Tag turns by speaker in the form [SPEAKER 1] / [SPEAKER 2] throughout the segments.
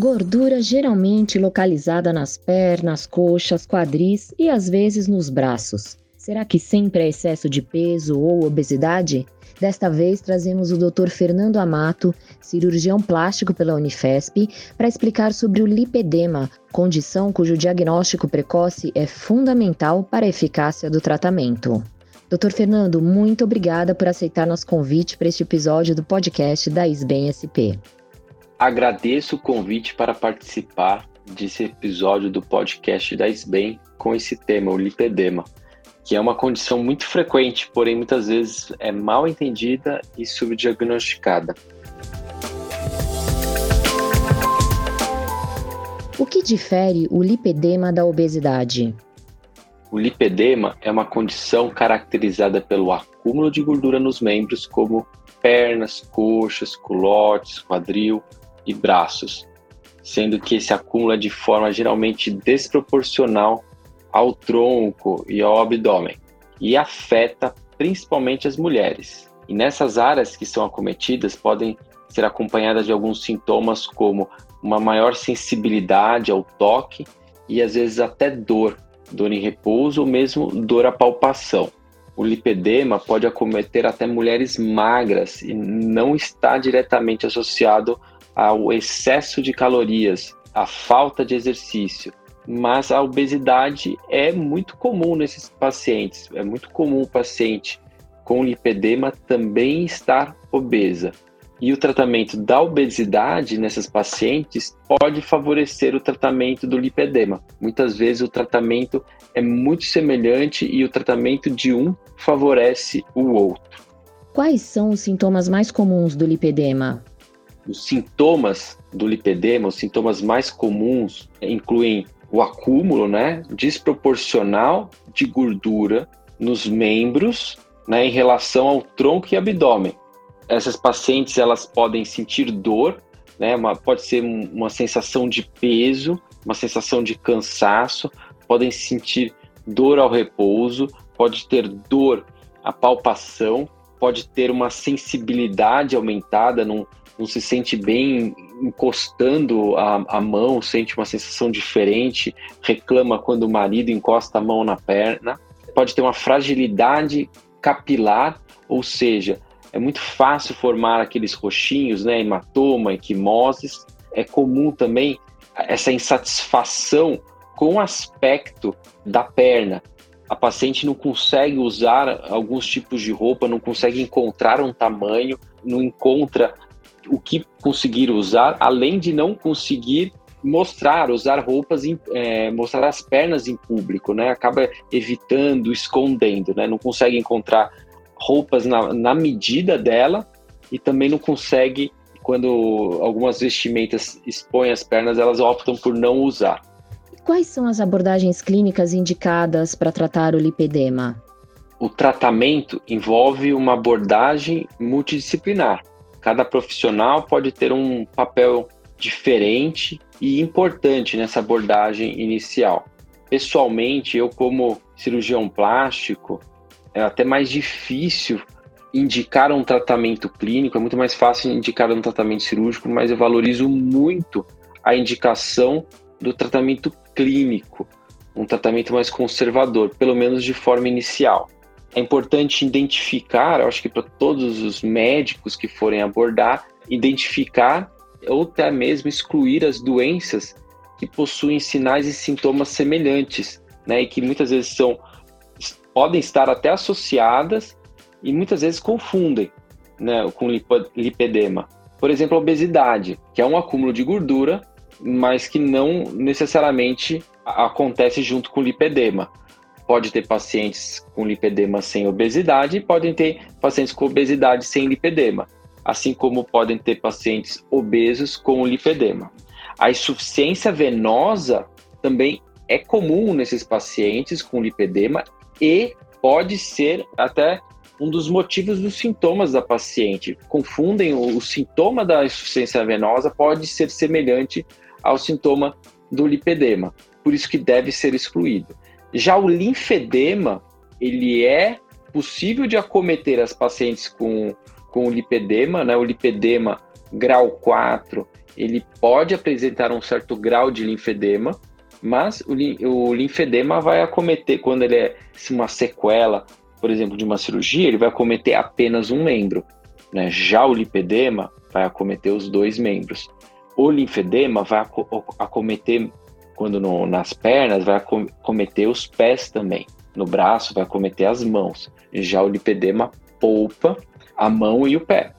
[SPEAKER 1] Gordura geralmente localizada nas pernas, coxas, quadris e às vezes nos braços. Será que sempre é excesso de peso ou obesidade? Desta vez trazemos o Dr. Fernando Amato, cirurgião plástico pela Unifesp, para explicar sobre o lipedema, condição cujo diagnóstico precoce é fundamental para a eficácia do tratamento. Dr. Fernando, muito obrigada por aceitar nosso convite para este episódio do podcast da ISBEM SP.
[SPEAKER 2] Agradeço o convite para participar desse episódio do podcast da ISBEM com esse tema, o lipedema que é uma condição muito frequente, porém muitas vezes é mal entendida e subdiagnosticada.
[SPEAKER 1] O que difere o lipedema da obesidade?
[SPEAKER 2] O lipedema é uma condição caracterizada pelo acúmulo de gordura nos membros, como pernas, coxas, culotes, quadril e braços, sendo que esse acúmulo é de forma geralmente desproporcional ao tronco e ao abdômen e afeta principalmente as mulheres. E nessas áreas que são acometidas podem ser acompanhadas de alguns sintomas como uma maior sensibilidade ao toque e às vezes até dor, dor em repouso ou mesmo dor à palpação. O lipedema pode acometer até mulheres magras e não está diretamente associado ao excesso de calorias, à falta de exercício, mas a obesidade é muito comum nesses pacientes. É muito comum o paciente com lipedema também estar obesa. E o tratamento da obesidade nessas pacientes pode favorecer o tratamento do lipedema. Muitas vezes o tratamento é muito semelhante e o tratamento de um favorece o outro.
[SPEAKER 1] Quais são os sintomas mais comuns do lipedema?
[SPEAKER 2] Os sintomas do lipedema, os sintomas mais comuns, incluem o acúmulo né, desproporcional de gordura nos membros né, em relação ao tronco e abdômen. Essas pacientes elas podem sentir dor, né, uma, pode ser uma sensação de peso, uma sensação de cansaço, podem sentir dor ao repouso, pode ter dor à palpação, pode ter uma sensibilidade aumentada, não, não se sente bem encostando a, a mão, sente uma sensação diferente, reclama quando o marido encosta a mão na perna. Pode ter uma fragilidade capilar, ou seja, é muito fácil formar aqueles roxinhos, né, hematoma, equimoses. É comum também essa insatisfação com o aspecto da perna. A paciente não consegue usar alguns tipos de roupa, não consegue encontrar um tamanho, não encontra o que conseguir usar, além de não conseguir mostrar, usar roupas, é, mostrar as pernas em público, né? Acaba evitando, escondendo, né? Não consegue encontrar roupas na, na medida dela e também não consegue, quando algumas vestimentas expõem as pernas, elas optam por não usar.
[SPEAKER 1] Quais são as abordagens clínicas indicadas para tratar o lipedema?
[SPEAKER 2] O tratamento envolve uma abordagem multidisciplinar. Cada profissional pode ter um papel diferente e importante nessa abordagem inicial. Pessoalmente, eu como cirurgião plástico, é até mais difícil indicar um tratamento clínico, é muito mais fácil indicar um tratamento cirúrgico, mas eu valorizo muito a indicação do tratamento clínico, um tratamento mais conservador, pelo menos de forma inicial é importante identificar, acho que para todos os médicos que forem abordar, identificar ou até mesmo excluir as doenças que possuem sinais e sintomas semelhantes, né, e que muitas vezes são podem estar até associadas e muitas vezes confundem, né, com lipedema. Por exemplo, a obesidade, que é um acúmulo de gordura, mas que não necessariamente acontece junto com lipedema pode ter pacientes com lipedema sem obesidade e podem ter pacientes com obesidade sem lipedema, assim como podem ter pacientes obesos com lipedema. A insuficiência venosa também é comum nesses pacientes com lipedema e pode ser até um dos motivos dos sintomas da paciente. Confundem o, o sintoma da insuficiência venosa pode ser semelhante ao sintoma do lipedema, por isso que deve ser excluído. Já o linfedema, ele é possível de acometer as pacientes com, com lipedema, né? O lipedema grau 4, ele pode apresentar um certo grau de linfedema, mas o, o linfedema vai acometer, quando ele é uma sequela, por exemplo, de uma cirurgia, ele vai acometer apenas um membro. Né? Já o lipedema vai acometer os dois membros. O linfedema vai acometer, quando no, nas pernas, vai acometer os pés também. No braço, vai acometer as mãos. Já o lipedema poupa a mão e o pé.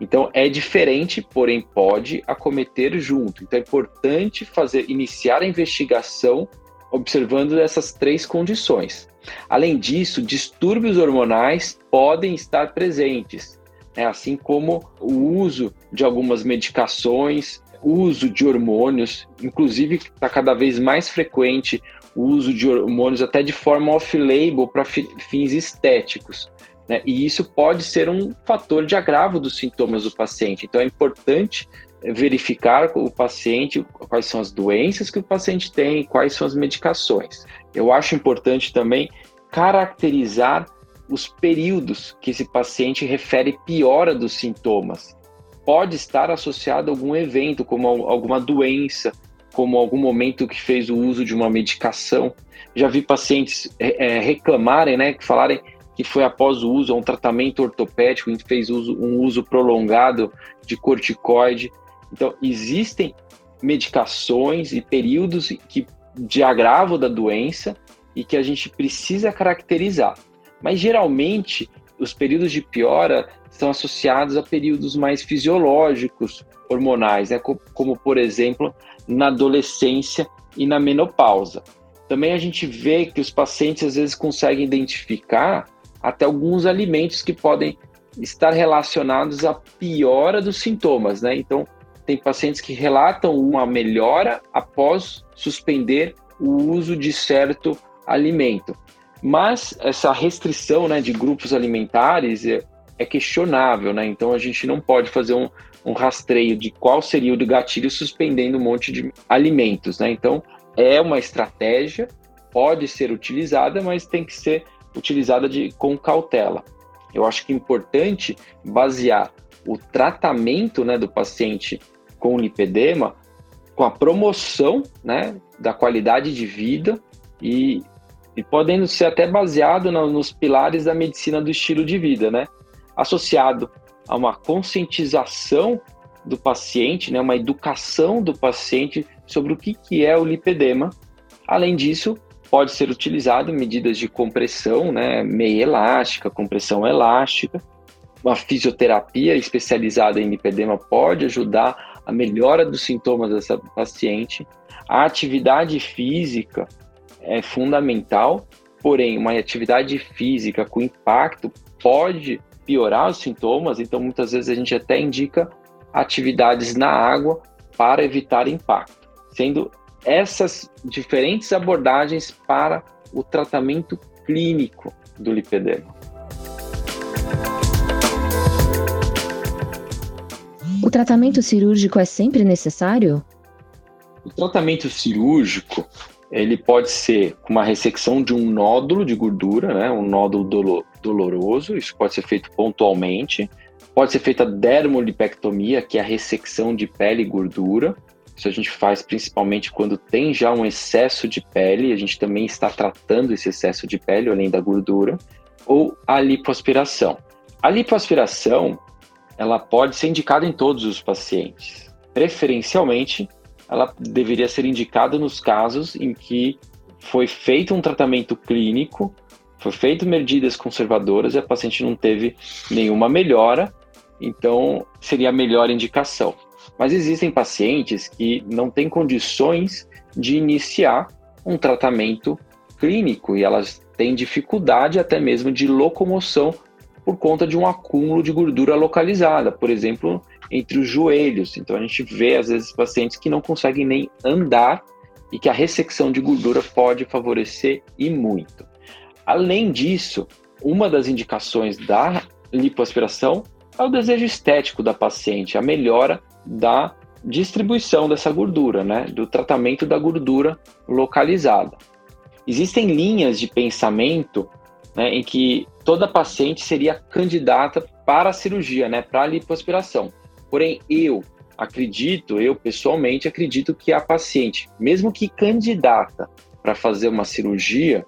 [SPEAKER 2] Então é diferente, porém pode acometer junto. Então é importante fazer iniciar a investigação observando essas três condições. Além disso, distúrbios hormonais podem estar presentes, né? assim como o uso de algumas medicações, uso de hormônios, inclusive está cada vez mais frequente o uso de hormônios até de forma off-label para fins estéticos. Né? E isso pode ser um fator de agravo dos sintomas do paciente. Então é importante verificar o paciente quais são as doenças que o paciente tem, quais são as medicações. Eu acho importante também caracterizar os períodos que esse paciente refere piora dos sintomas. Pode estar associado a algum evento, como alguma doença, como algum momento que fez o uso de uma medicação. Já vi pacientes é, reclamarem, né, que falarem que foi após o uso, um tratamento ortopédico, que fez uso, um uso prolongado de corticoide. Então, existem medicações e períodos que, de agravo da doença e que a gente precisa caracterizar. Mas, geralmente, os períodos de piora são associados a períodos mais fisiológicos, hormonais, né? como, por exemplo, na adolescência e na menopausa. Também a gente vê que os pacientes às vezes conseguem identificar até alguns alimentos que podem estar relacionados à piora dos sintomas, né? Então, tem pacientes que relatam uma melhora após suspender o uso de certo alimento. Mas essa restrição né, de grupos alimentares é, questionável, né? Então a gente não pode fazer um, um rastreio de qual seria o do gatilho suspendendo um monte de alimentos, né? Então é uma estratégia, pode ser utilizada, mas tem que ser utilizada de, com cautela. Eu acho que é importante basear o tratamento né, do paciente com lipedema com a promoção né, da qualidade de vida e, e podendo ser até baseado no, nos pilares da medicina do estilo de vida, né? Associado a uma conscientização do paciente, né, uma educação do paciente sobre o que, que é o lipedema. Além disso, pode ser utilizado medidas de compressão, né, meia elástica, compressão elástica. Uma fisioterapia especializada em lipedema pode ajudar a melhora dos sintomas dessa paciente. A atividade física é fundamental, porém, uma atividade física com impacto pode piorar os sintomas, então muitas vezes a gente até indica atividades na água para evitar impacto, sendo essas diferentes abordagens para o tratamento clínico do lipedema.
[SPEAKER 1] O tratamento cirúrgico é sempre necessário?
[SPEAKER 2] O tratamento cirúrgico ele pode ser com uma ressecção de um nódulo de gordura, né, um nódulo doloroso, isso pode ser feito pontualmente. Pode ser feita dermolipectomia, que é a ressecção de pele e gordura. Isso a gente faz principalmente quando tem já um excesso de pele, a gente também está tratando esse excesso de pele, além da gordura, ou a lipoaspiração. A lipoaspiração, ela pode ser indicada em todos os pacientes. Preferencialmente, ela deveria ser indicada nos casos em que foi feito um tratamento clínico, foi feito medidas conservadoras e a paciente não teve nenhuma melhora, então seria a melhor indicação. Mas existem pacientes que não têm condições de iniciar um tratamento clínico e elas têm dificuldade até mesmo de locomoção por conta de um acúmulo de gordura localizada, por exemplo, entre os joelhos. Então a gente vê às vezes pacientes que não conseguem nem andar e que a ressecção de gordura pode favorecer e muito. Além disso, uma das indicações da lipoaspiração é o desejo estético da paciente, a melhora da distribuição dessa gordura, né, do tratamento da gordura localizada. Existem linhas de pensamento né, em que toda paciente seria candidata para a cirurgia, né, para a lipoaspiração. Porém, eu acredito, eu pessoalmente acredito que a paciente, mesmo que candidata para fazer uma cirurgia,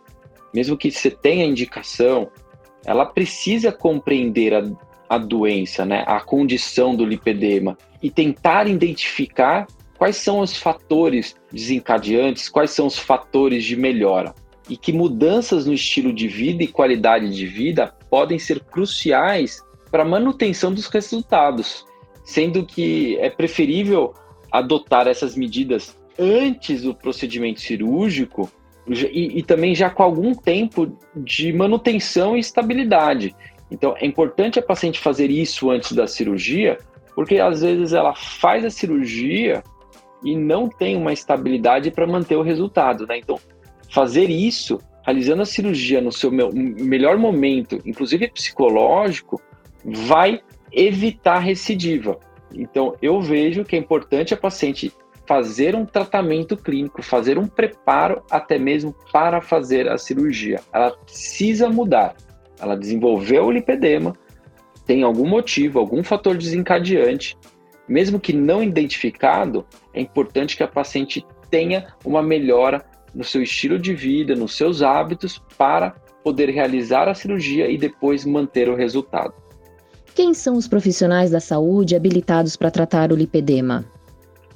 [SPEAKER 2] mesmo que você tenha indicação, ela precisa compreender a, a doença, né, a condição do lipedema e tentar identificar quais são os fatores desencadeantes, quais são os fatores de melhora. E que mudanças no estilo de vida e qualidade de vida podem ser cruciais para a manutenção dos resultados, sendo que é preferível adotar essas medidas antes do procedimento cirúrgico e, e, também já com algum tempo de manutenção e estabilidade. Então, é importante a paciente fazer isso antes da cirurgia, porque às vezes ela faz a cirurgia e não tem uma estabilidade para manter o resultado, né? Então, fazer isso, realizando a cirurgia no seu melhor momento, inclusive psicológico, vai evitar recidiva. Então, eu vejo que é importante a paciente fazer um tratamento clínico, fazer um preparo até mesmo para fazer a cirurgia. Ela precisa mudar. Ela desenvolveu o lipedema, tem algum motivo, algum fator desencadeante, mesmo que não identificado, é importante que a paciente tenha uma melhora no seu estilo de vida, nos seus hábitos, para poder realizar a cirurgia e depois manter o resultado.
[SPEAKER 1] Quem são os profissionais da saúde habilitados para tratar o lipedema?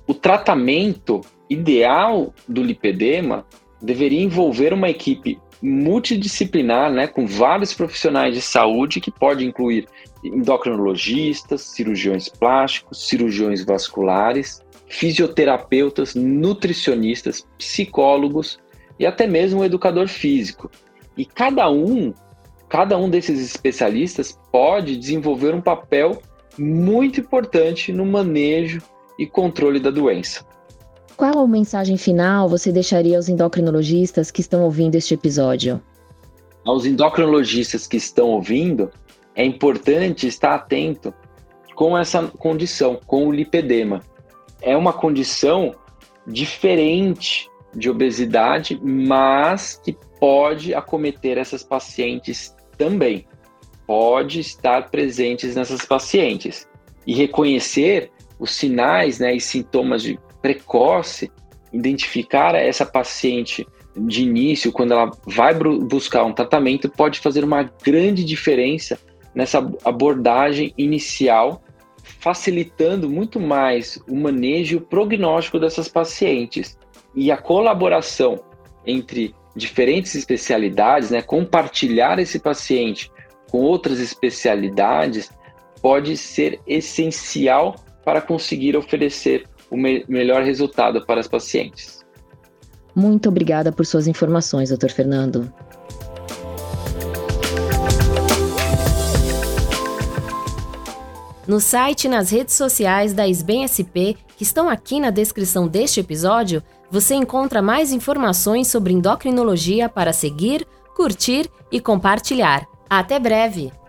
[SPEAKER 2] O tratamento ideal do lipedema deveria envolver uma equipe multidisciplinar, né, com vários profissionais de saúde, que pode incluir endocrinologistas, cirurgiões plásticos, cirurgiões vasculares, fisioterapeutas, nutricionistas, psicólogos e até mesmo um educador físico. E cada um, cada um desses especialistas pode desenvolver um papel muito importante no manejo e controle da doença.
[SPEAKER 1] Qual a mensagem final você deixaria aos endocrinologistas que estão ouvindo este episódio?
[SPEAKER 2] Aos endocrinologistas que estão ouvindo, é importante estar atento com essa condição, com o lipedema. É uma condição diferente de obesidade, mas que pode acometer essas pacientes também. Pode estar presentes nessas pacientes. E reconhecer os sinais né, e sintomas de precoce, identificar essa paciente de início, quando ela vai buscar um tratamento, pode fazer uma grande diferença nessa abordagem inicial, facilitando muito mais o manejo e o prognóstico dessas pacientes. E a colaboração entre diferentes especialidades, né, compartilhar esse paciente com outras especialidades, pode ser essencial para conseguir oferecer o me melhor resultado para as pacientes.
[SPEAKER 1] Muito obrigada por suas informações, Dr. Fernando. No site e nas redes sociais da SBEM SP, que estão aqui na descrição deste episódio, você encontra mais informações sobre endocrinologia para seguir, curtir e compartilhar. Até breve!